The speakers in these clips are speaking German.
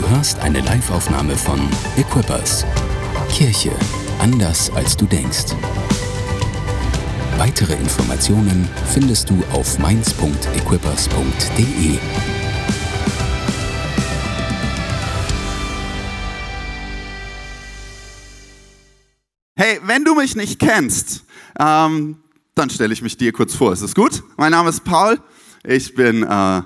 Du hörst eine Liveaufnahme von Equippers. Kirche anders als du denkst. Weitere Informationen findest du auf mainz.equippers.de. Hey, wenn du mich nicht kennst, ähm, dann stelle ich mich dir kurz vor. Ist es gut? Mein Name ist Paul. Ich bin äh,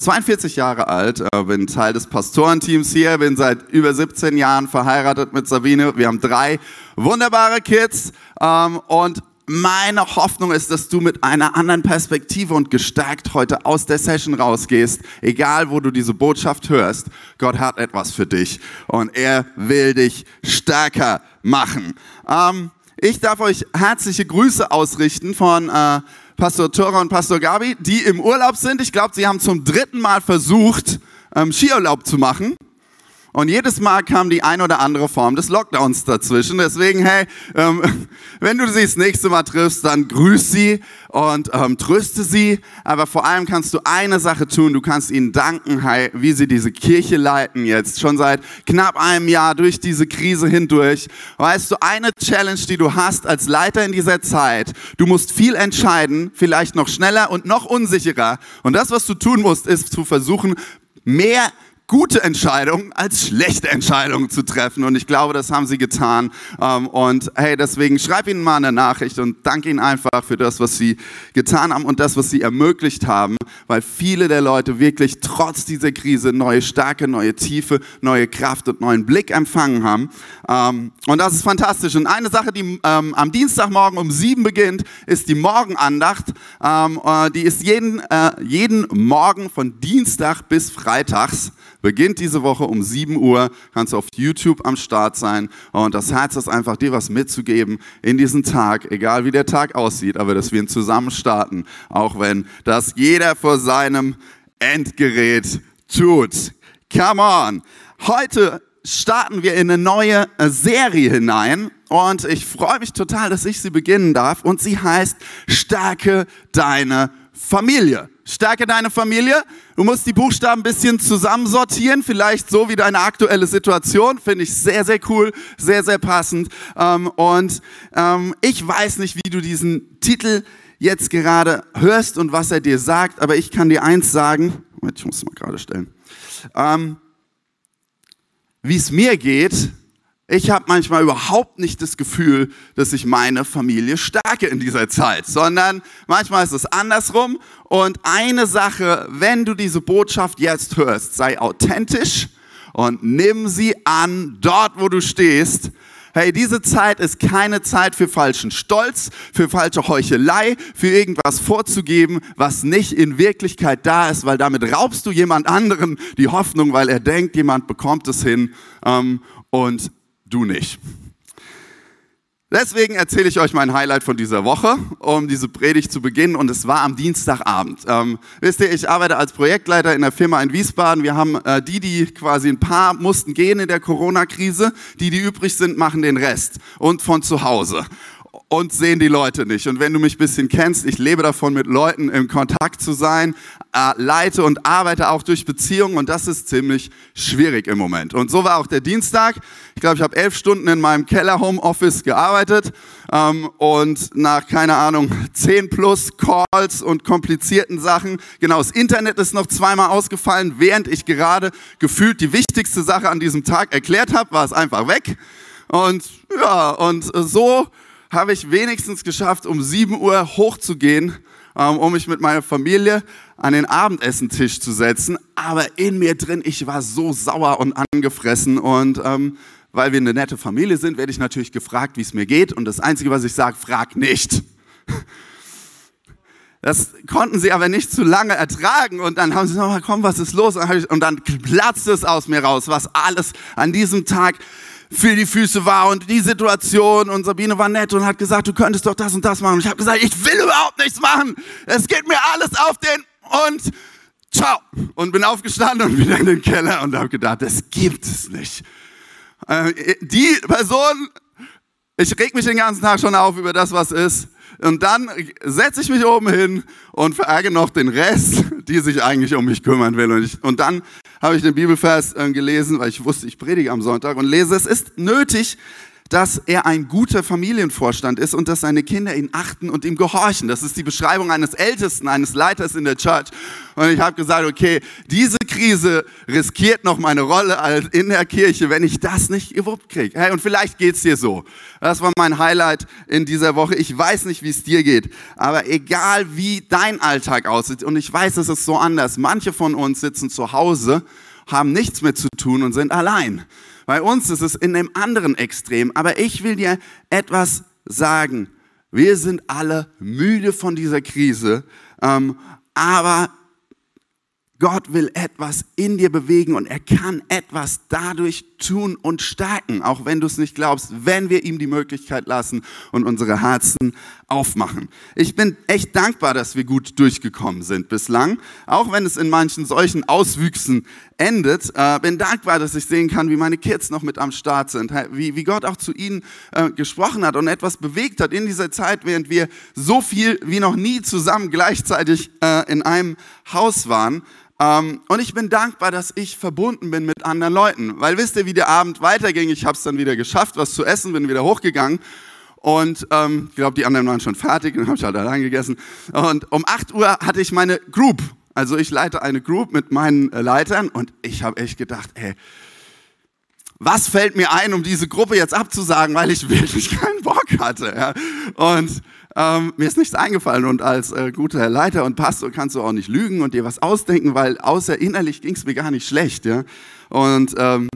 42 Jahre alt, äh, bin Teil des Pastorenteams hier, bin seit über 17 Jahren verheiratet mit Sabine. Wir haben drei wunderbare Kids ähm, und meine Hoffnung ist, dass du mit einer anderen Perspektive und gestärkt heute aus der Session rausgehst, egal wo du diese Botschaft hörst. Gott hat etwas für dich und er will dich stärker machen. Ähm, ich darf euch herzliche Grüße ausrichten von äh, Pastor Tora und Pastor Gabi, die im Urlaub sind. Ich glaube, sie haben zum dritten Mal versucht, ähm, Skiurlaub zu machen. Und jedes Mal kam die ein oder andere Form des Lockdowns dazwischen. Deswegen, hey, ähm, wenn du sie das nächste Mal triffst, dann grüß sie und ähm, tröste sie. Aber vor allem kannst du eine Sache tun. Du kannst ihnen danken, hey, wie sie diese Kirche leiten jetzt. Schon seit knapp einem Jahr durch diese Krise hindurch. Weißt du, eine Challenge, die du hast als Leiter in dieser Zeit. Du musst viel entscheiden, vielleicht noch schneller und noch unsicherer. Und das, was du tun musst, ist zu versuchen, mehr gute Entscheidungen als schlechte Entscheidungen zu treffen. Und ich glaube, das haben sie getan. Ähm, und hey, deswegen schreib ihnen mal eine Nachricht und danke ihnen einfach für das, was sie getan haben und das, was sie ermöglicht haben, weil viele der Leute wirklich trotz dieser Krise neue Stärke, neue Tiefe, neue Kraft und neuen Blick empfangen haben. Ähm, und das ist fantastisch. Und eine Sache, die ähm, am Dienstagmorgen um sieben beginnt, ist die Morgenandacht. Äh, die ist jeden, äh, jeden Morgen von Dienstag bis Freitags beginnt diese Woche um 7 Uhr, kannst du auf YouTube am Start sein und das Herz ist einfach, dir was mitzugeben in diesen Tag, egal wie der Tag aussieht, aber dass wir ihn zusammen starten, auch wenn das jeder vor seinem Endgerät tut. Come on! Heute starten wir in eine neue äh, Serie hinein und ich freue mich total, dass ich sie beginnen darf und sie heißt Stärke deine Familie. Stärke deine Familie. Du musst die Buchstaben ein bisschen zusammensortieren, vielleicht so wie deine aktuelle Situation. Finde ich sehr, sehr cool, sehr, sehr passend. Ähm, und ähm, ich weiß nicht, wie du diesen Titel jetzt gerade hörst und was er dir sagt, aber ich kann dir eins sagen. Moment, ich muss es mal gerade stellen. Ähm, wie es mir geht, ich habe manchmal überhaupt nicht das Gefühl, dass ich meine Familie stärke in dieser Zeit, sondern manchmal ist es andersrum. Und eine Sache, wenn du diese Botschaft jetzt hörst, sei authentisch und nimm sie an dort, wo du stehst. Hey, diese Zeit ist keine Zeit für falschen Stolz, für falsche Heuchelei, für irgendwas vorzugeben, was nicht in Wirklichkeit da ist, weil damit raubst du jemand anderen die Hoffnung, weil er denkt, jemand bekommt es hin. Ähm, und du nicht. Deswegen erzähle ich euch mein Highlight von dieser Woche, um diese Predigt zu beginnen. Und es war am Dienstagabend. Ähm, wisst ihr, ich arbeite als Projektleiter in der Firma in Wiesbaden. Wir haben äh, die, die quasi ein paar mussten gehen in der Corona-Krise. Die, die übrig sind, machen den Rest. Und von zu Hause und sehen die Leute nicht. Und wenn du mich bisschen kennst, ich lebe davon, mit Leuten im Kontakt zu sein, äh, leite und arbeite auch durch Beziehungen und das ist ziemlich schwierig im Moment. Und so war auch der Dienstag. Ich glaube, ich habe elf Stunden in meinem Keller Homeoffice gearbeitet ähm, und nach, keine Ahnung, zehn plus Calls und komplizierten Sachen. Genau, das Internet ist noch zweimal ausgefallen, während ich gerade gefühlt die wichtigste Sache an diesem Tag erklärt habe, war es einfach weg. Und ja, und so habe ich wenigstens geschafft, um 7 Uhr hochzugehen, ähm, um mich mit meiner Familie an den Abendessentisch zu setzen. Aber in mir drin, ich war so sauer und angefressen. Und ähm, weil wir eine nette Familie sind, werde ich natürlich gefragt, wie es mir geht. Und das Einzige, was ich sage, frag nicht. Das konnten sie aber nicht zu lange ertragen und dann haben sie gesagt, komm, was ist los? Und dann platzt es aus mir raus, was alles an diesem Tag für die Füße war und die Situation und Sabine war nett und hat gesagt, du könntest doch das und das machen. Und ich habe gesagt, ich will überhaupt nichts machen. Es geht mir alles auf den und ciao. Und bin aufgestanden und wieder in den Keller und habe gedacht, das gibt es nicht. Äh, die Person, ich reg mich den ganzen Tag schon auf über das, was ist. Und dann setze ich mich oben hin und verärgere noch den Rest, die sich eigentlich um mich kümmern will. Und, ich, und dann habe ich den Bibelvers äh, gelesen, weil ich wusste, ich predige am Sonntag und lese, es ist nötig, dass er ein guter Familienvorstand ist und dass seine Kinder ihn achten und ihm gehorchen. Das ist die Beschreibung eines Ältesten, eines Leiters in der Church. Und ich habe gesagt, okay, diese Krise riskiert noch meine Rolle in der Kirche, wenn ich das nicht gewuppt kriege. Hey, und vielleicht geht's dir so. Das war mein Highlight in dieser Woche. Ich weiß nicht, wie es dir geht, aber egal wie dein Alltag aussieht, und ich weiß, es ist so anders. Manche von uns sitzen zu Hause, haben nichts mehr zu tun und sind allein. Bei uns ist es in einem anderen Extrem. Aber ich will dir etwas sagen. Wir sind alle müde von dieser Krise. Ähm, aber Gott will etwas in dir bewegen und er kann etwas dadurch tun und stärken, auch wenn du es nicht glaubst, wenn wir ihm die Möglichkeit lassen und unsere Herzen aufmachen. Ich bin echt dankbar, dass wir gut durchgekommen sind bislang, auch wenn es in manchen solchen Auswüchsen endet. Äh, bin dankbar, dass ich sehen kann, wie meine Kids noch mit am Start sind, wie, wie Gott auch zu ihnen äh, gesprochen hat und etwas bewegt hat in dieser Zeit, während wir so viel wie noch nie zusammen gleichzeitig äh, in einem Haus waren. Ähm, und ich bin dankbar, dass ich verbunden bin mit anderen Leuten. Weil wisst ihr, wie der Abend weiterging? Ich habe es dann wieder geschafft, was zu essen, bin wieder hochgegangen. Und ähm, ich glaube, die anderen waren schon fertig und habe ich halt allein gegessen. Und um 8 Uhr hatte ich meine Group. Also ich leite eine Group mit meinen äh, Leitern und ich habe echt gedacht, ey, was fällt mir ein, um diese Gruppe jetzt abzusagen, weil ich wirklich keinen Bock hatte. Ja? Und ähm, mir ist nichts eingefallen und als äh, guter Leiter und Pastor kannst du auch nicht lügen und dir was ausdenken, weil außer innerlich ging es mir gar nicht schlecht. Ja? Und ähm,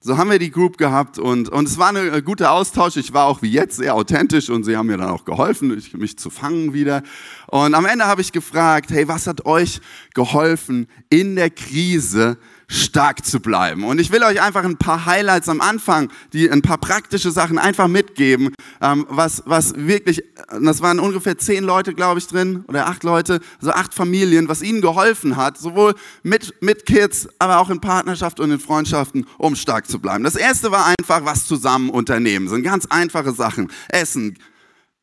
so haben wir die Group gehabt und, und es war ein äh, guter Austausch. Ich war auch wie jetzt sehr authentisch und sie haben mir dann auch geholfen, mich zu fangen wieder. Und am Ende habe ich gefragt, hey, was hat euch geholfen in der Krise stark zu bleiben. Und ich will euch einfach ein paar Highlights am Anfang, die ein paar praktische Sachen einfach mitgeben, ähm, was, was wirklich, das waren ungefähr zehn Leute, glaube ich, drin, oder acht Leute, so acht Familien, was ihnen geholfen hat, sowohl mit, mit Kids, aber auch in Partnerschaft und in Freundschaften, um stark zu bleiben. Das erste war einfach was zusammen unternehmen. Das sind ganz einfache Sachen. Essen,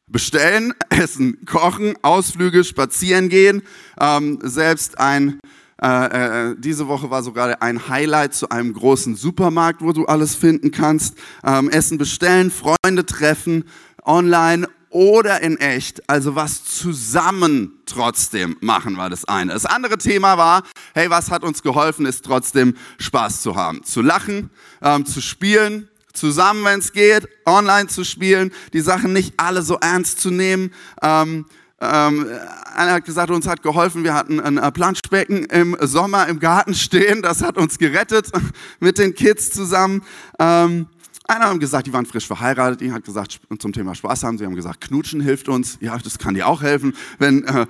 bestellen, essen, kochen, Ausflüge, spazieren gehen, ähm, selbst ein äh, äh, diese Woche war sogar ein Highlight zu einem großen Supermarkt, wo du alles finden kannst. Ähm, Essen bestellen, Freunde treffen, online oder in echt. Also was zusammen trotzdem machen war das eine. Das andere Thema war, hey, was hat uns geholfen, ist trotzdem Spaß zu haben. Zu lachen, ähm, zu spielen, zusammen, wenn es geht, online zu spielen, die Sachen nicht alle so ernst zu nehmen. Ähm, ähm, einer hat gesagt, uns hat geholfen, wir hatten ein Planschbecken im Sommer im Garten stehen, das hat uns gerettet mit den Kids zusammen. Ähm, einer hat gesagt, die waren frisch verheiratet, die hat gesagt, zum Thema Spaß haben, sie haben gesagt, Knutschen hilft uns, ja, das kann dir auch helfen, wenn... Äh,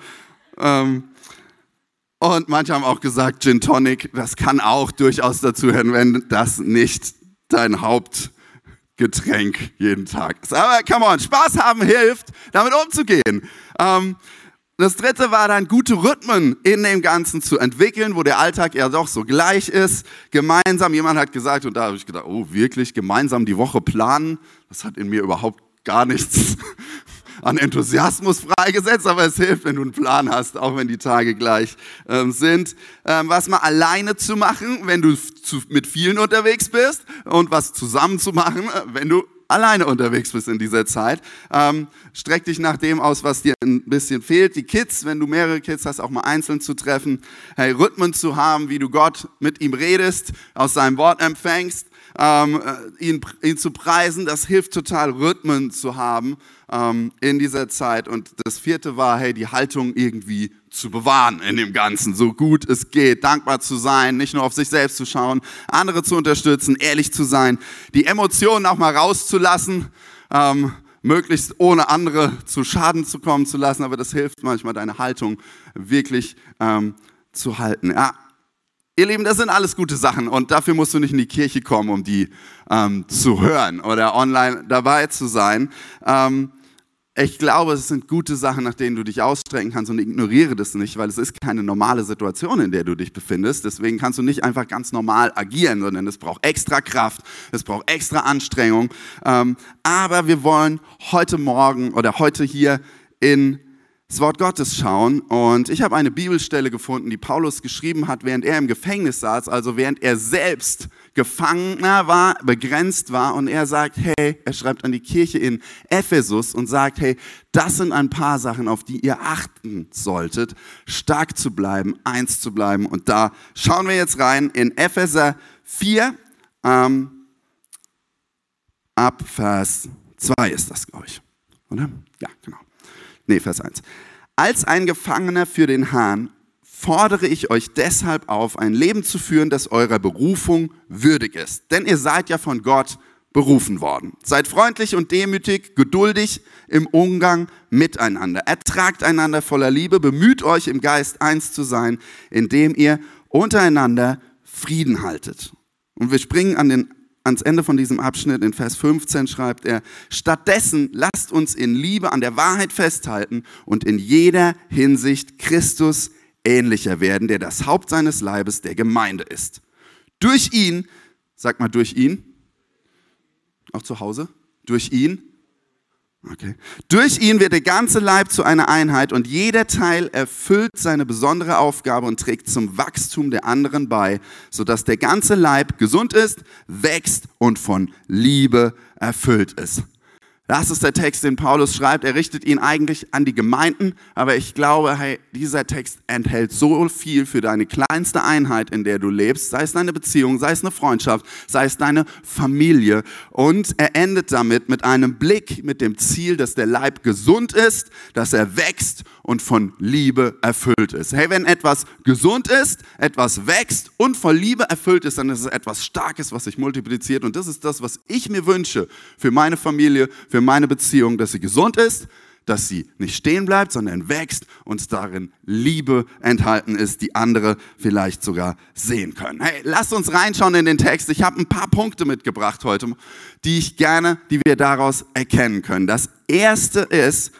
ähm, und manche haben auch gesagt, Gin Tonic, das kann auch durchaus dazu hören, wenn das nicht dein Haupt Getränk jeden Tag. Aber come on, Spaß haben hilft, damit umzugehen. Ähm, das dritte war dann gute Rhythmen in dem Ganzen zu entwickeln, wo der Alltag ja doch so gleich ist. Gemeinsam, jemand hat gesagt, und da habe ich gedacht, oh wirklich, gemeinsam die Woche planen, das hat in mir überhaupt gar nichts an Enthusiasmus freigesetzt, aber es hilft, wenn du einen Plan hast, auch wenn die Tage gleich ähm, sind. Ähm, was mal alleine zu machen, wenn du zu, mit vielen unterwegs bist und was zusammen zu machen, äh, wenn du alleine unterwegs bist in dieser Zeit. Ähm, streck dich nach dem aus, was dir ein bisschen fehlt. Die Kids, wenn du mehrere Kids hast, auch mal einzeln zu treffen. Hey, Rhythmen zu haben, wie du Gott mit ihm redest, aus seinem Wort empfängst ähm, äh, ihn, ihn zu preisen, das hilft total, Rhythmen zu haben ähm, in dieser Zeit. Und das vierte war, hey, die Haltung irgendwie zu bewahren in dem Ganzen, so gut es geht, dankbar zu sein, nicht nur auf sich selbst zu schauen, andere zu unterstützen, ehrlich zu sein, die Emotionen auch mal rauszulassen. Ähm, möglichst ohne andere zu Schaden zu kommen zu lassen, aber das hilft manchmal, deine Haltung wirklich ähm, zu halten. Ja, Ihr Lieben, das sind alles gute Sachen und dafür musst du nicht in die Kirche kommen, um die ähm, zu hören oder online dabei zu sein. Ähm, ich glaube, es sind gute Sachen, nach denen du dich ausstrecken kannst und ignoriere das nicht, weil es ist keine normale Situation, in der du dich befindest. Deswegen kannst du nicht einfach ganz normal agieren, sondern es braucht extra Kraft, es braucht extra Anstrengung. Ähm, aber wir wollen heute Morgen oder heute hier in das Wort Gottes schauen. Und ich habe eine Bibelstelle gefunden, die Paulus geschrieben hat, während er im Gefängnis saß, also während er selbst Gefangener war, begrenzt war. Und er sagt, hey, er schreibt an die Kirche in Ephesus und sagt, hey, das sind ein paar Sachen, auf die ihr achten solltet, stark zu bleiben, eins zu bleiben. Und da schauen wir jetzt rein in Epheser 4, ähm, ab Vers 2 ist das, glaube ich. Oder? Ja, genau. Nee, Vers 1. Als ein Gefangener für den Herrn fordere ich euch deshalb auf, ein Leben zu führen, das eurer Berufung würdig ist. Denn ihr seid ja von Gott berufen worden. Seid freundlich und demütig, geduldig im Umgang miteinander. Ertragt einander voller Liebe, bemüht euch im Geist eins zu sein, indem ihr untereinander Frieden haltet. Und wir springen an den ans Ende von diesem Abschnitt in Vers 15 schreibt er, stattdessen lasst uns in Liebe an der Wahrheit festhalten und in jeder Hinsicht Christus ähnlicher werden, der das Haupt seines Leibes der Gemeinde ist. Durch ihn, sag mal durch ihn, auch zu Hause, durch ihn Okay. Durch ihn wird der ganze Leib zu einer Einheit und jeder Teil erfüllt seine besondere Aufgabe und trägt zum Wachstum der anderen bei, sodass der ganze Leib gesund ist, wächst und von Liebe erfüllt ist. Das ist der Text, den Paulus schreibt. Er richtet ihn eigentlich an die Gemeinden, aber ich glaube, hey, dieser Text enthält so viel für deine kleinste Einheit, in der du lebst, sei es deine Beziehung, sei es eine Freundschaft, sei es deine Familie. Und er endet damit mit einem Blick, mit dem Ziel, dass der Leib gesund ist, dass er wächst und von Liebe erfüllt ist. Hey, wenn etwas gesund ist, etwas wächst und von Liebe erfüllt ist, dann ist es etwas Starkes, was sich multipliziert. Und das ist das, was ich mir wünsche für meine Familie, für meine Beziehung, dass sie gesund ist, dass sie nicht stehen bleibt, sondern wächst und darin Liebe enthalten ist, die andere vielleicht sogar sehen können. Hey, lasst uns reinschauen in den Text. Ich habe ein paar Punkte mitgebracht heute, die ich gerne, die wir daraus erkennen können. Das erste ist,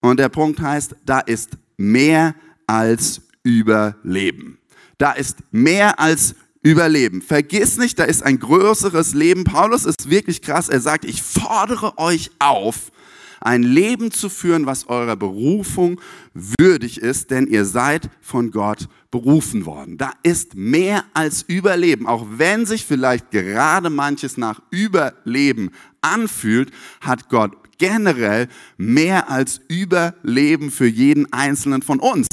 und der Punkt heißt, da ist mehr als Überleben. Da ist mehr als Überleben. Vergiss nicht, da ist ein größeres Leben. Paulus ist wirklich krass. Er sagt, ich fordere euch auf, ein Leben zu führen, was eurer Berufung würdig ist, denn ihr seid von Gott berufen worden. Da ist mehr als Überleben. Auch wenn sich vielleicht gerade manches nach Überleben anfühlt, hat Gott generell mehr als Überleben für jeden Einzelnen von uns.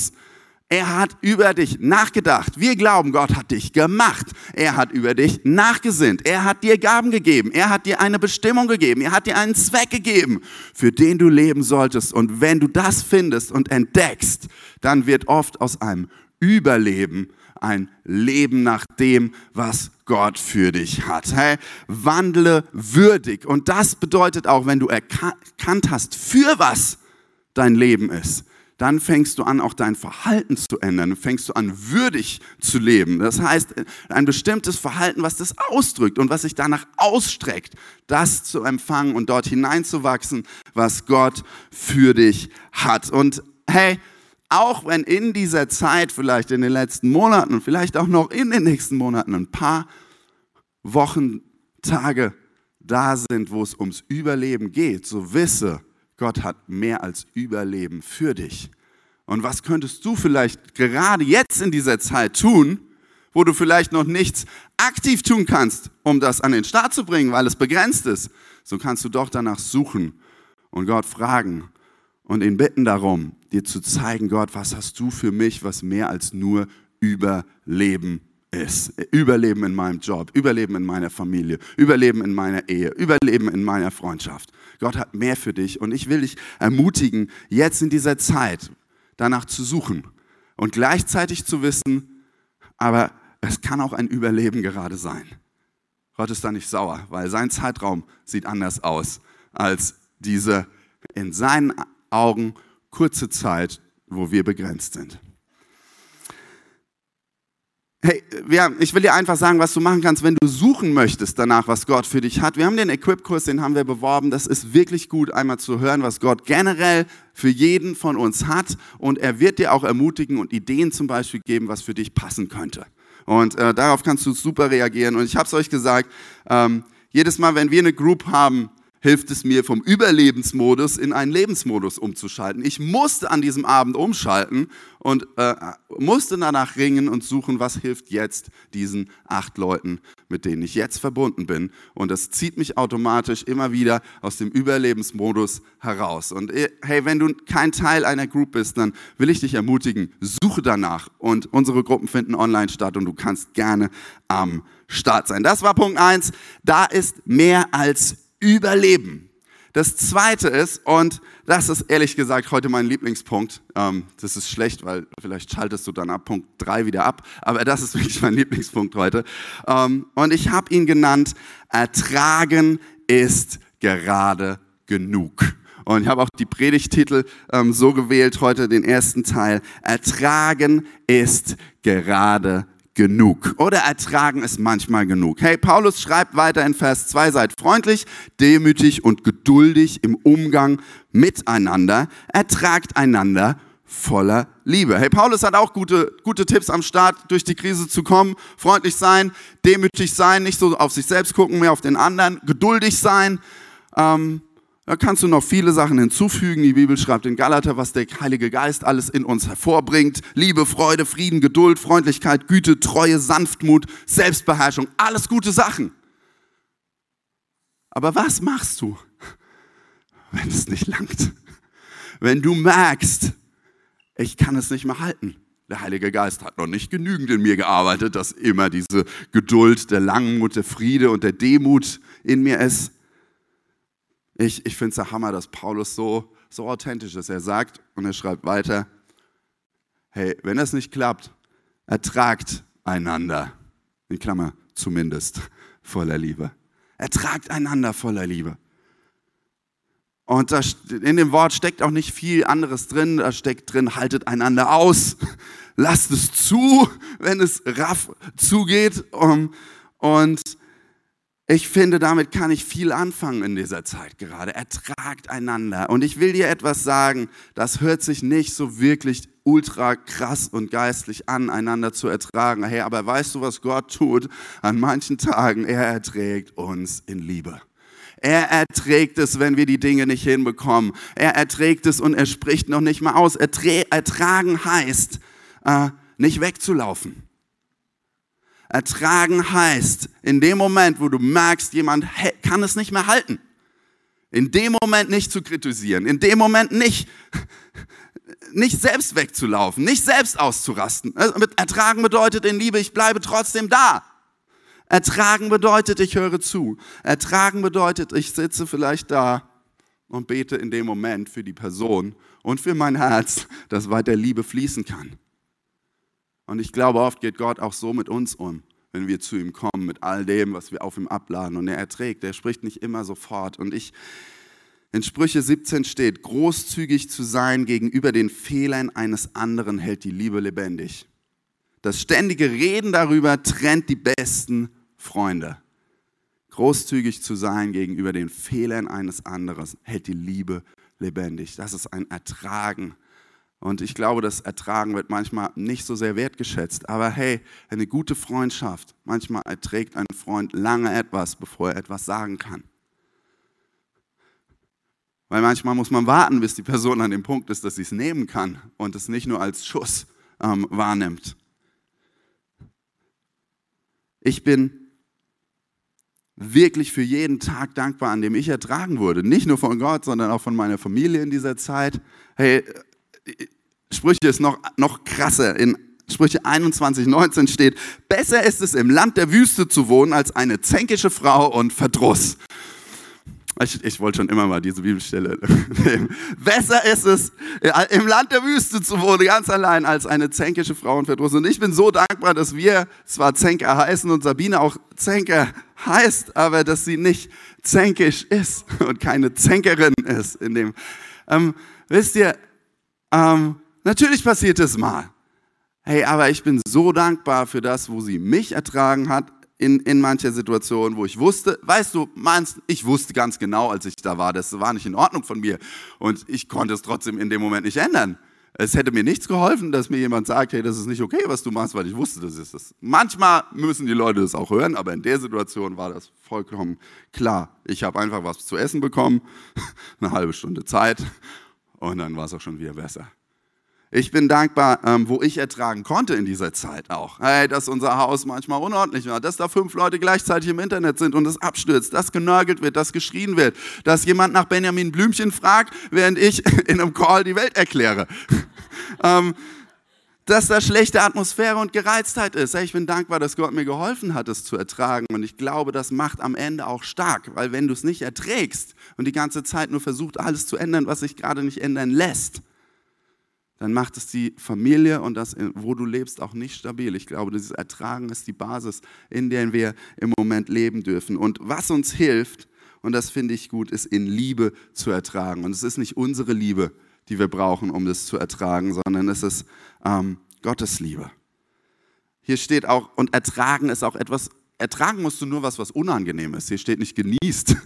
Er hat über dich nachgedacht. Wir glauben, Gott hat dich gemacht. Er hat über dich nachgesinnt. Er hat dir Gaben gegeben. Er hat dir eine Bestimmung gegeben. Er hat dir einen Zweck gegeben, für den du leben solltest. Und wenn du das findest und entdeckst, dann wird oft aus einem Überleben ein Leben nach dem, was Gott für dich hat. Hey, wandle würdig. Und das bedeutet auch, wenn du erkannt hast, für was dein Leben ist, dann fängst du an, auch dein Verhalten zu ändern. fängst du an, würdig zu leben. Das heißt, ein bestimmtes Verhalten, was das ausdrückt und was sich danach ausstreckt, das zu empfangen und dort hineinzuwachsen, was Gott für dich hat. Und hey, auch wenn in dieser Zeit, vielleicht in den letzten Monaten und vielleicht auch noch in den nächsten Monaten ein paar Wochen, Tage da sind, wo es ums Überleben geht, so wisse, Gott hat mehr als Überleben für dich. Und was könntest du vielleicht gerade jetzt in dieser Zeit tun, wo du vielleicht noch nichts aktiv tun kannst, um das an den Start zu bringen, weil es begrenzt ist? So kannst du doch danach suchen und Gott fragen und ihn bitten darum, dir zu zeigen, Gott, was hast du für mich, was mehr als nur Überleben ist. Überleben in meinem Job, Überleben in meiner Familie, Überleben in meiner Ehe, Überleben in meiner Freundschaft. Gott hat mehr für dich und ich will dich ermutigen, jetzt in dieser Zeit danach zu suchen und gleichzeitig zu wissen, aber es kann auch ein Überleben gerade sein. Gott ist da nicht sauer, weil sein Zeitraum sieht anders aus als diese in seinen Augen kurze Zeit, wo wir begrenzt sind. Hey, ja, ich will dir einfach sagen, was du machen kannst, wenn du suchen möchtest danach, was Gott für dich hat. Wir haben den Equip-Kurs, den haben wir beworben. Das ist wirklich gut, einmal zu hören, was Gott generell für jeden von uns hat. Und er wird dir auch ermutigen und Ideen zum Beispiel geben, was für dich passen könnte. Und äh, darauf kannst du super reagieren. Und ich habe es euch gesagt, ähm, jedes Mal, wenn wir eine Group haben, hilft es mir, vom Überlebensmodus in einen Lebensmodus umzuschalten. Ich musste an diesem Abend umschalten und äh, musste danach ringen und suchen, was hilft jetzt diesen acht Leuten, mit denen ich jetzt verbunden bin. Und das zieht mich automatisch immer wieder aus dem Überlebensmodus heraus. Und äh, hey, wenn du kein Teil einer Group bist, dann will ich dich ermutigen, suche danach. Und unsere Gruppen finden online statt und du kannst gerne am Start sein. Das war Punkt eins. Da ist mehr als Überleben. Das zweite ist, und das ist ehrlich gesagt heute mein Lieblingspunkt, ähm, das ist schlecht, weil vielleicht schaltest du dann ab Punkt drei wieder ab, aber das ist wirklich mein Lieblingspunkt heute. Ähm, und ich habe ihn genannt, ertragen ist gerade genug. Und ich habe auch die Predigtitel ähm, so gewählt, heute den ersten Teil. Ertragen ist gerade genug genug oder ertragen es manchmal genug. Hey, Paulus schreibt weiter in Vers 2, seid freundlich, demütig und geduldig im Umgang miteinander, ertragt einander voller Liebe. Hey, Paulus hat auch gute, gute Tipps am Start, durch die Krise zu kommen. Freundlich sein, demütig sein, nicht so auf sich selbst gucken, mehr auf den anderen, geduldig sein. Ähm, da kannst du noch viele Sachen hinzufügen. Die Bibel schreibt in Galater, was der Heilige Geist alles in uns hervorbringt. Liebe, Freude, Frieden, Geduld, Freundlichkeit, Güte, Treue, Sanftmut, Selbstbeherrschung. Alles gute Sachen. Aber was machst du, wenn es nicht langt? Wenn du merkst, ich kann es nicht mehr halten. Der Heilige Geist hat noch nicht genügend in mir gearbeitet, dass immer diese Geduld, der Langmut, der Friede und der Demut in mir ist. Ich, ich finde es der Hammer, dass Paulus so, so authentisch ist. Er sagt und er schreibt weiter, hey, wenn das nicht klappt, ertragt einander. In Klammer zumindest voller Liebe. Ertragt einander voller Liebe. Und da, in dem Wort steckt auch nicht viel anderes drin. Da steckt drin, haltet einander aus. Lasst es zu, wenn es raff zugeht. Und ich finde, damit kann ich viel anfangen in dieser Zeit gerade. Ertragt einander. Und ich will dir etwas sagen, das hört sich nicht so wirklich ultra krass und geistlich an, einander zu ertragen. Hey, aber weißt du, was Gott tut? An manchen Tagen, er erträgt uns in Liebe. Er erträgt es, wenn wir die Dinge nicht hinbekommen. Er erträgt es und er spricht noch nicht mal aus. Ertragen heißt, äh, nicht wegzulaufen. Ertragen heißt, in dem Moment, wo du merkst, jemand kann es nicht mehr halten, in dem Moment nicht zu kritisieren, in dem Moment nicht, nicht selbst wegzulaufen, nicht selbst auszurasten. Also ertragen bedeutet in Liebe, ich bleibe trotzdem da. Ertragen bedeutet, ich höre zu. Ertragen bedeutet, ich sitze vielleicht da und bete in dem Moment für die Person und für mein Herz, dass weiter Liebe fließen kann. Und ich glaube, oft geht Gott auch so mit uns um, wenn wir zu ihm kommen, mit all dem, was wir auf ihm abladen. Und er erträgt, er spricht nicht immer sofort. Und ich, in Sprüche 17 steht, großzügig zu sein gegenüber den Fehlern eines anderen hält die Liebe lebendig. Das ständige Reden darüber trennt die besten Freunde. Großzügig zu sein gegenüber den Fehlern eines anderen hält die Liebe lebendig. Das ist ein Ertragen und ich glaube, das Ertragen wird manchmal nicht so sehr wertgeschätzt. Aber hey, eine gute Freundschaft, manchmal erträgt ein Freund lange etwas, bevor er etwas sagen kann. Weil manchmal muss man warten, bis die Person an dem Punkt ist, dass sie es nehmen kann und es nicht nur als Schuss ähm, wahrnimmt. Ich bin wirklich für jeden Tag dankbar, an dem ich ertragen wurde. Nicht nur von Gott, sondern auch von meiner Familie in dieser Zeit. Hey, Sprüche ist noch, noch krasser. In Sprüche 21, 19 steht, besser ist es im Land der Wüste zu wohnen als eine zänkische Frau und Verdruss. Ich, ich, wollte schon immer mal diese Bibelstelle nehmen. Besser ist es, im Land der Wüste zu wohnen, ganz allein, als eine zänkische Frau und Verdruss. Und ich bin so dankbar, dass wir zwar Zänker heißen und Sabine auch Zänker heißt, aber dass sie nicht zänkisch ist und keine Zänkerin ist. In dem, ähm, wisst ihr, ähm, Natürlich passiert es mal. Hey, aber ich bin so dankbar für das, wo sie mich ertragen hat in, in mancher Situation, wo ich wusste, weißt du, meinst, ich wusste ganz genau, als ich da war, das war nicht in Ordnung von mir und ich konnte es trotzdem in dem Moment nicht ändern. Es hätte mir nichts geholfen, dass mir jemand sagt, hey, das ist nicht okay, was du machst, weil ich wusste, das ist das. Manchmal müssen die Leute das auch hören, aber in der Situation war das vollkommen klar. Ich habe einfach was zu essen bekommen, eine halbe Stunde Zeit und dann war es auch schon wieder besser. Ich bin dankbar, ähm, wo ich ertragen konnte in dieser Zeit auch. Hey, dass unser Haus manchmal unordentlich war, dass da fünf Leute gleichzeitig im Internet sind und es abstürzt, dass genörgelt wird, dass geschrien wird, dass jemand nach Benjamin Blümchen fragt, während ich in einem Call die Welt erkläre. ähm, dass da schlechte Atmosphäre und Gereiztheit ist. Hey, ich bin dankbar, dass Gott mir geholfen hat, es zu ertragen. Und ich glaube, das macht am Ende auch stark, weil wenn du es nicht erträgst und die ganze Zeit nur versucht, alles zu ändern, was sich gerade nicht ändern lässt, dann macht es die Familie und das, wo du lebst, auch nicht stabil. Ich glaube, dieses Ertragen ist die Basis, in der wir im Moment leben dürfen. Und was uns hilft, und das finde ich gut, ist in Liebe zu ertragen. Und es ist nicht unsere Liebe, die wir brauchen, um das zu ertragen, sondern es ist ähm, Gottes Liebe. Hier steht auch, und ertragen ist auch etwas, ertragen musst du nur was, was unangenehm ist. Hier steht nicht genießt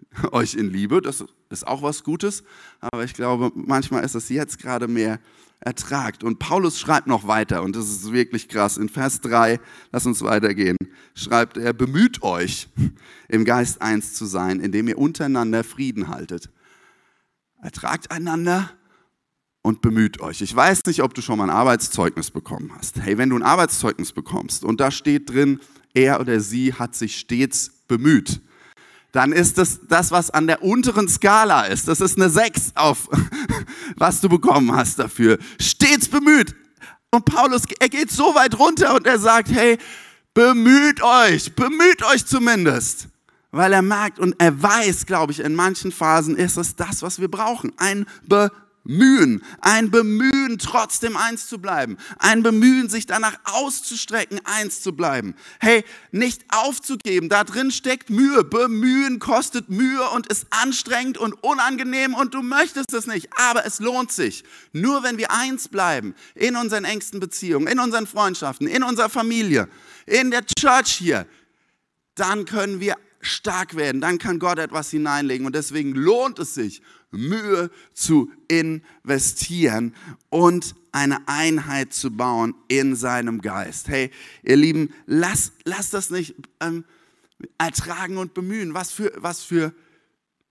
euch in Liebe, das ist auch was Gutes, aber ich glaube, manchmal ist es jetzt gerade mehr ertragt. Und Paulus schreibt noch weiter, und das ist wirklich krass. In Vers 3, lass uns weitergehen, schreibt er, bemüht euch, im Geist eins zu sein, indem ihr untereinander Frieden haltet. Ertragt einander und bemüht euch. Ich weiß nicht, ob du schon mal ein Arbeitszeugnis bekommen hast. Hey, wenn du ein Arbeitszeugnis bekommst und da steht drin, er oder sie hat sich stets bemüht, dann ist das das, was an der unteren Skala ist. Das ist eine 6 auf, was du bekommen hast dafür. Stets bemüht. Und Paulus, er geht so weit runter und er sagt, hey, bemüht euch, bemüht euch zumindest. Weil er merkt und er weiß, glaube ich, in manchen Phasen ist es das, was wir brauchen. Ein Bemühen. Mühen, ein Bemühen, trotzdem eins zu bleiben, ein Bemühen, sich danach auszustrecken, eins zu bleiben. Hey, nicht aufzugeben, da drin steckt Mühe. Bemühen kostet Mühe und ist anstrengend und unangenehm und du möchtest es nicht, aber es lohnt sich. Nur wenn wir eins bleiben in unseren engsten Beziehungen, in unseren Freundschaften, in unserer Familie, in der Church hier, dann können wir stark werden, dann kann Gott etwas hineinlegen und deswegen lohnt es sich, Mühe zu investieren und eine Einheit zu bauen in seinem Geist. Hey, ihr Lieben, lasst lass das nicht ähm, ertragen und bemühen. Was für, was für,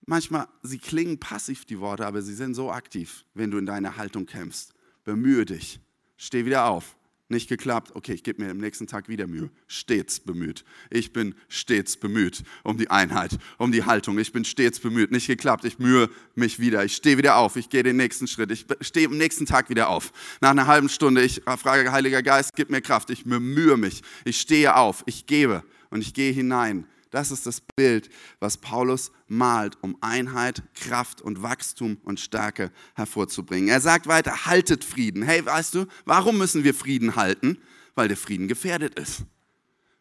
manchmal, sie klingen passiv, die Worte, aber sie sind so aktiv, wenn du in deiner Haltung kämpfst. Bemühe dich. Steh wieder auf. Nicht geklappt, okay, ich gebe mir am nächsten Tag wieder Mühe. Stets bemüht. Ich bin stets bemüht um die Einheit, um die Haltung. Ich bin stets bemüht. Nicht geklappt, ich mühe mich wieder. Ich stehe wieder auf. Ich gehe den nächsten Schritt. Ich stehe am nächsten Tag wieder auf. Nach einer halben Stunde, ich frage, Heiliger Geist, gib mir Kraft. Ich bemühe mich. Ich stehe auf. Ich gebe und ich gehe hinein das ist das Bild, was Paulus malt, um Einheit, Kraft und Wachstum und Stärke hervorzubringen. Er sagt weiter, haltet Frieden. Hey, weißt du, warum müssen wir Frieden halten? Weil der Frieden gefährdet ist.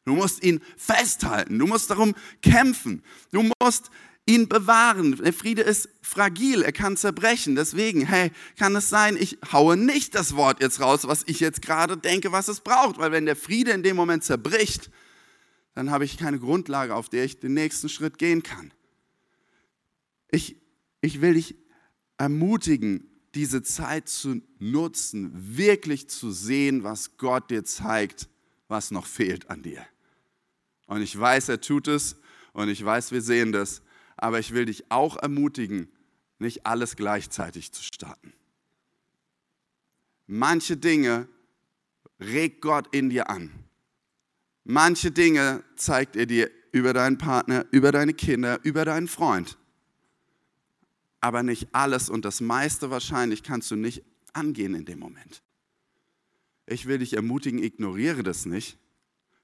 Du musst ihn festhalten, du musst darum kämpfen, du musst ihn bewahren. Der Friede ist fragil, er kann zerbrechen. Deswegen, hey, kann es sein, ich haue nicht das Wort jetzt raus, was ich jetzt gerade denke, was es braucht, weil wenn der Friede in dem Moment zerbricht, dann habe ich keine Grundlage, auf der ich den nächsten Schritt gehen kann. Ich, ich will dich ermutigen, diese Zeit zu nutzen, wirklich zu sehen, was Gott dir zeigt, was noch fehlt an dir. Und ich weiß, er tut es und ich weiß, wir sehen das, aber ich will dich auch ermutigen, nicht alles gleichzeitig zu starten. Manche Dinge regt Gott in dir an. Manche Dinge zeigt er dir über deinen Partner, über deine Kinder, über deinen Freund. Aber nicht alles und das meiste wahrscheinlich kannst du nicht angehen in dem Moment. Ich will dich ermutigen, ignoriere das nicht.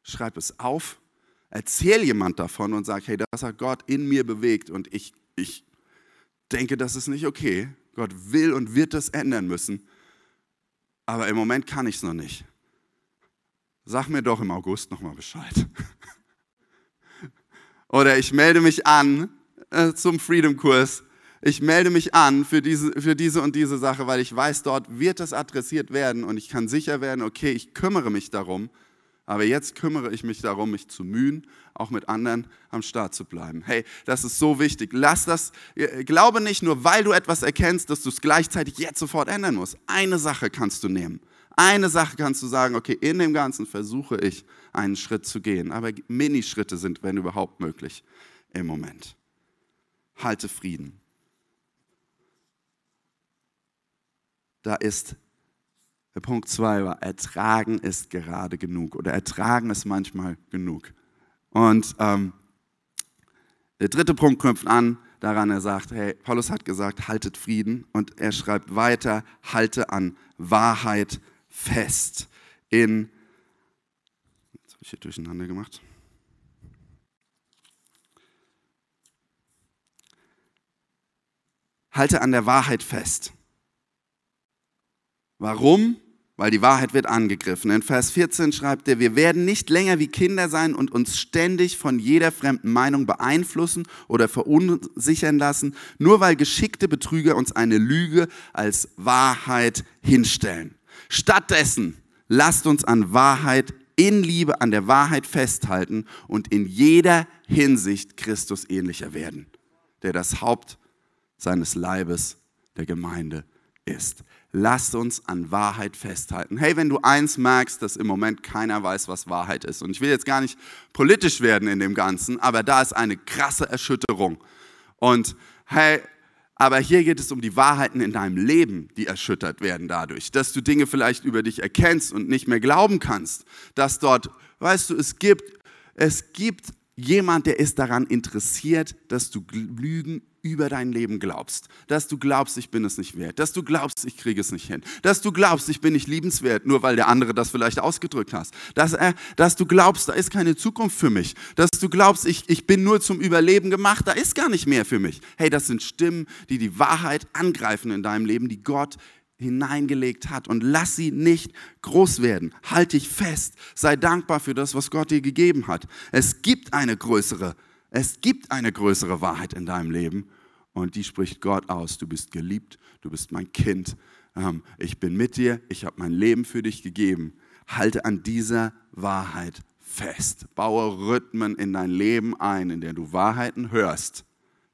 Schreib es auf. Erzähl jemand davon und sag, hey, das hat Gott in mir bewegt und ich, ich denke, das ist nicht okay. Gott will und wird das ändern müssen. Aber im Moment kann ich es noch nicht. Sag mir doch im August nochmal Bescheid. Oder ich melde mich an äh, zum Freedom-Kurs. Ich melde mich an für diese, für diese und diese Sache, weil ich weiß, dort wird das adressiert werden und ich kann sicher werden, okay, ich kümmere mich darum, Aber jetzt kümmere ich mich darum, mich zu mühen, auch mit anderen am Start zu bleiben. Hey, das ist so wichtig. Lass das, äh, glaube nicht nur, weil du etwas erkennst, dass du es gleichzeitig jetzt sofort ändern musst. Eine Sache kannst du nehmen. Eine Sache kannst du sagen, okay, in dem Ganzen versuche ich einen Schritt zu gehen. Aber Minischritte sind, wenn überhaupt, möglich im Moment. Halte Frieden. Da ist der Punkt zwei war, ertragen ist gerade genug oder ertragen ist manchmal genug. Und ähm, der dritte Punkt knüpft an daran, er sagt, hey, Paulus hat gesagt, haltet Frieden und er schreibt weiter, halte an Wahrheit fest. In, jetzt habe ich hier durcheinander gemacht. Halte an der Wahrheit fest. Warum? weil die Wahrheit wird angegriffen. In Vers 14 schreibt er, wir werden nicht länger wie Kinder sein und uns ständig von jeder fremden Meinung beeinflussen oder verunsichern lassen, nur weil geschickte Betrüger uns eine Lüge als Wahrheit hinstellen. Stattdessen lasst uns an Wahrheit in Liebe an der Wahrheit festhalten und in jeder Hinsicht Christus ähnlicher werden, der das Haupt seines Leibes der Gemeinde ist. Lasst uns an Wahrheit festhalten. Hey, wenn du eins merkst, dass im Moment keiner weiß, was Wahrheit ist, und ich will jetzt gar nicht politisch werden in dem Ganzen, aber da ist eine krasse Erschütterung. Und hey, aber hier geht es um die Wahrheiten in deinem Leben, die erschüttert werden dadurch, dass du Dinge vielleicht über dich erkennst und nicht mehr glauben kannst, dass dort, weißt du, es gibt, es gibt jemand, der ist daran interessiert, dass du Lügen über dein Leben glaubst. Dass du glaubst, ich bin es nicht wert. Dass du glaubst, ich kriege es nicht hin. Dass du glaubst, ich bin nicht liebenswert, nur weil der andere das vielleicht ausgedrückt hast. Dass, äh, dass du glaubst, da ist keine Zukunft für mich. Dass du glaubst, ich, ich bin nur zum Überleben gemacht, da ist gar nicht mehr für mich. Hey, das sind Stimmen, die die Wahrheit angreifen in deinem Leben, die Gott hineingelegt hat. Und lass sie nicht groß werden. Halt dich fest. Sei dankbar für das, was Gott dir gegeben hat. Es gibt eine größere, es gibt eine größere Wahrheit in deinem Leben und die spricht Gott aus. Du bist geliebt, du bist mein Kind, ähm, ich bin mit dir, ich habe mein Leben für dich gegeben. Halte an dieser Wahrheit fest. Baue Rhythmen in dein Leben ein, in der du Wahrheiten hörst,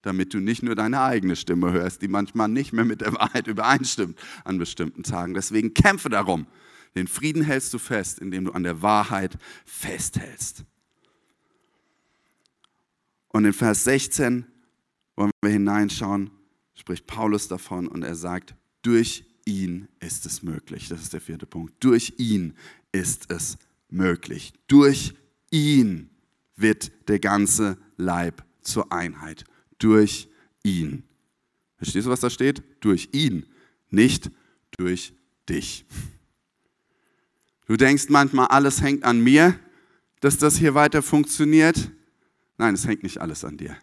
damit du nicht nur deine eigene Stimme hörst, die manchmal nicht mehr mit der Wahrheit übereinstimmt an bestimmten Tagen. Deswegen kämpfe darum. Den Frieden hältst du fest, indem du an der Wahrheit festhältst. Und in Vers 16 wollen wir hineinschauen, spricht Paulus davon und er sagt, durch ihn ist es möglich. Das ist der vierte Punkt. Durch ihn ist es möglich. Durch ihn wird der ganze Leib zur Einheit. Durch ihn. Verstehst du, was da steht? Durch ihn, nicht durch dich. Du denkst manchmal, alles hängt an mir, dass das hier weiter funktioniert. Nein, es hängt nicht alles an dir.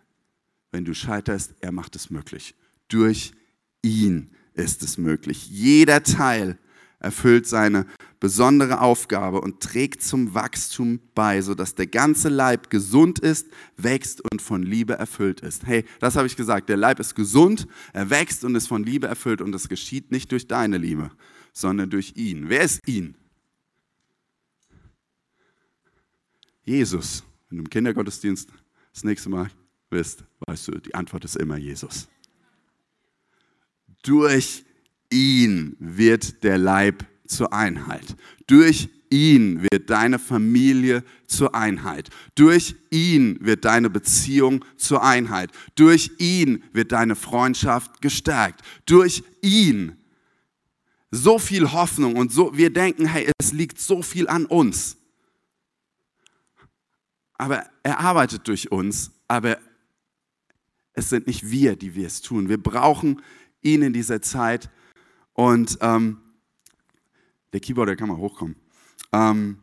Wenn du scheiterst, er macht es möglich. Durch ihn ist es möglich. Jeder Teil erfüllt seine besondere Aufgabe und trägt zum Wachstum bei, sodass der ganze Leib gesund ist, wächst und von Liebe erfüllt ist. Hey, das habe ich gesagt. Der Leib ist gesund, er wächst und ist von Liebe erfüllt und es geschieht nicht durch deine Liebe, sondern durch ihn. Wer ist ihn? Jesus. Wenn du Kindergottesdienst das nächste Mal bist, weißt du, die Antwort ist immer Jesus. Durch ihn wird der Leib zur Einheit. Durch ihn wird deine Familie zur Einheit. Durch ihn wird deine Beziehung zur Einheit. Durch ihn wird deine Freundschaft gestärkt. Durch ihn so viel Hoffnung und so wir denken, hey, es liegt so viel an uns. Aber er arbeitet durch uns, aber es sind nicht wir, die wir es tun. Wir brauchen ihn in dieser Zeit. Und ähm, der Keyboarder kann mal hochkommen. Ähm,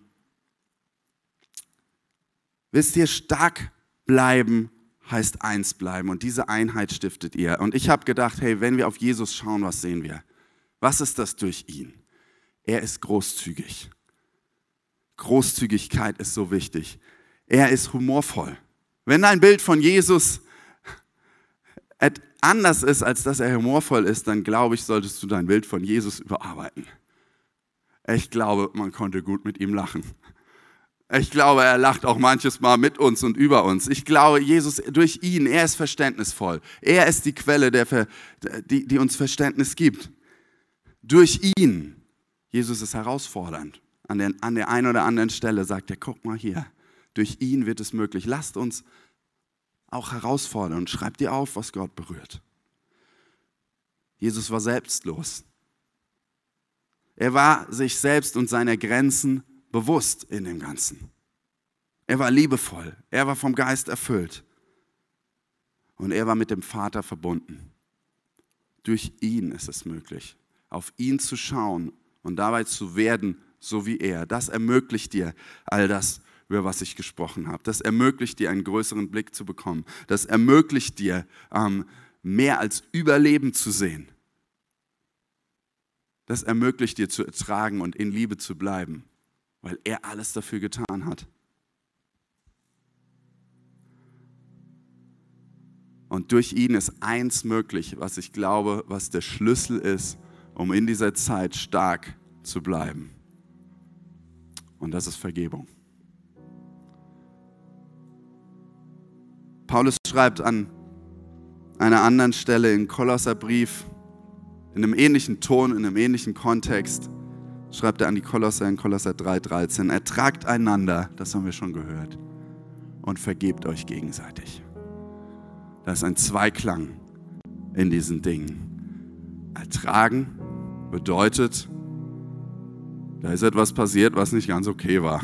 wisst ihr, stark bleiben heißt eins bleiben. Und diese Einheit stiftet ihr. Und ich habe gedacht, hey, wenn wir auf Jesus schauen, was sehen wir? Was ist das durch ihn? Er ist großzügig. Großzügigkeit ist so wichtig. Er ist humorvoll. Wenn dein Bild von Jesus anders ist, als dass er humorvoll ist, dann glaube ich, solltest du dein Bild von Jesus überarbeiten. Ich glaube, man konnte gut mit ihm lachen. Ich glaube, er lacht auch manches Mal mit uns und über uns. Ich glaube, Jesus, durch ihn, er ist verständnisvoll. Er ist die Quelle, der, die, die uns Verständnis gibt. Durch ihn. Jesus ist herausfordernd. An der, an der einen oder anderen Stelle sagt er, guck mal hier, durch ihn wird es möglich. Lasst uns auch herausfordern und schreibt dir auf, was Gott berührt. Jesus war selbstlos. Er war sich selbst und seiner Grenzen bewusst in dem Ganzen. Er war liebevoll, er war vom Geist erfüllt und er war mit dem Vater verbunden. Durch ihn ist es möglich, auf ihn zu schauen und dabei zu werden, so wie er. Das ermöglicht dir all das, über was ich gesprochen habe. Das ermöglicht dir einen größeren Blick zu bekommen. Das ermöglicht dir ähm, mehr als Überleben zu sehen. Das ermöglicht dir zu ertragen und in Liebe zu bleiben, weil er alles dafür getan hat. Und durch ihn ist eins möglich, was ich glaube, was der Schlüssel ist, um in dieser Zeit stark zu bleiben. Und das ist Vergebung. Paulus schreibt an einer anderen Stelle im Kolosserbrief, in einem ähnlichen Ton, in einem ähnlichen Kontext, schreibt er an die Kolosser in Kolosser 3,13, ertragt einander, das haben wir schon gehört, und vergebt euch gegenseitig. Da ist ein Zweiklang in diesen Dingen. Ertragen bedeutet, da ist etwas passiert, was nicht ganz okay war.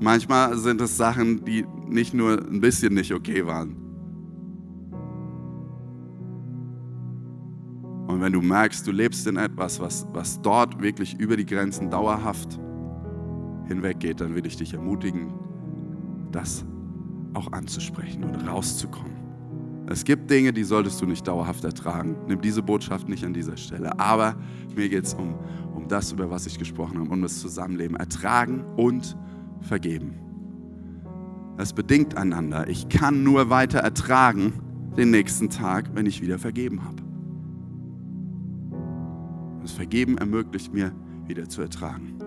Manchmal sind es Sachen, die nicht nur ein bisschen nicht okay waren. Und wenn du merkst, du lebst in etwas, was, was dort wirklich über die Grenzen dauerhaft hinweggeht, dann will ich dich ermutigen, das auch anzusprechen und rauszukommen. Es gibt Dinge, die solltest du nicht dauerhaft ertragen. Nimm diese Botschaft nicht an dieser Stelle. Aber mir geht es um, um das, über was ich gesprochen habe, um das Zusammenleben. Ertragen und vergeben. Das bedingt einander. Ich kann nur weiter ertragen den nächsten Tag, wenn ich wieder vergeben habe. Das Vergeben ermöglicht mir, wieder zu ertragen.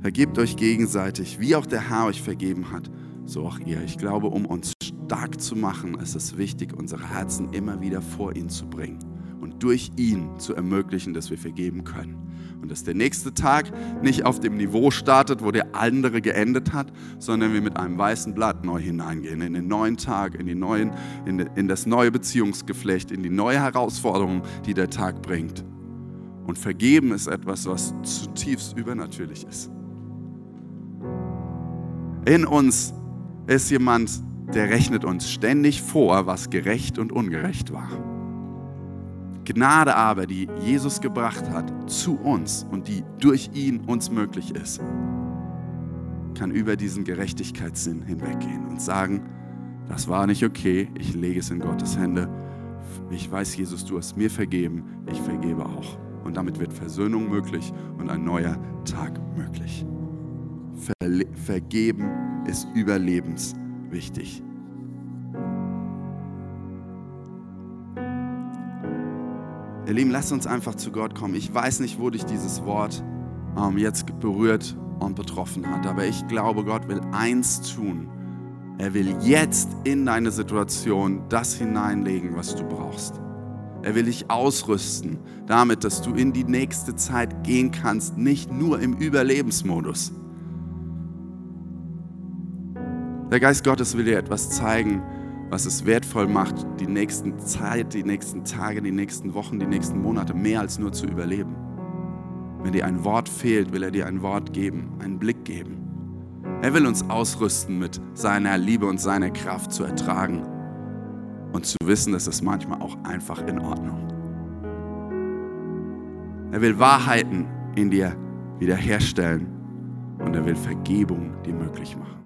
Vergebt euch gegenseitig, wie auch der Herr euch vergeben hat, so auch ihr. Ich glaube, um uns stark zu machen, ist es wichtig, unsere Herzen immer wieder vor ihn zu bringen und durch ihn zu ermöglichen, dass wir vergeben können. Und dass der nächste Tag nicht auf dem Niveau startet, wo der andere geendet hat, sondern wir mit einem weißen Blatt neu hineingehen, in den neuen Tag, in, die neuen, in, in das neue Beziehungsgeflecht, in die neue Herausforderung, die der Tag bringt. Und vergeben ist etwas, was zutiefst übernatürlich ist. In uns ist jemand, der rechnet uns ständig vor, was gerecht und ungerecht war. Gnade aber, die Jesus gebracht hat zu uns und die durch ihn uns möglich ist, kann über diesen Gerechtigkeitssinn hinweggehen und sagen, das war nicht okay, ich lege es in Gottes Hände. Ich weiß, Jesus, du hast mir vergeben, ich vergebe auch. Und damit wird Versöhnung möglich und ein neuer Tag möglich. Ver vergeben ist überlebenswichtig. Ihr Lieben, lasst uns einfach zu Gott kommen. Ich weiß nicht, wo dich dieses Wort ähm, jetzt berührt und betroffen hat, aber ich glaube, Gott will eins tun. Er will jetzt in deine Situation das hineinlegen, was du brauchst. Er will dich ausrüsten damit, dass du in die nächste Zeit gehen kannst, nicht nur im Überlebensmodus. Der Geist Gottes will dir etwas zeigen, was es wertvoll macht, die nächsten Zeit, die nächsten Tage, die nächsten Wochen, die nächsten Monate mehr als nur zu überleben. Wenn dir ein Wort fehlt, will er dir ein Wort geben, einen Blick geben. Er will uns ausrüsten mit seiner Liebe und seiner Kraft zu ertragen und zu wissen, dass es manchmal auch einfach in Ordnung. Er will Wahrheiten in dir wiederherstellen und er will Vergebung dir möglich machen.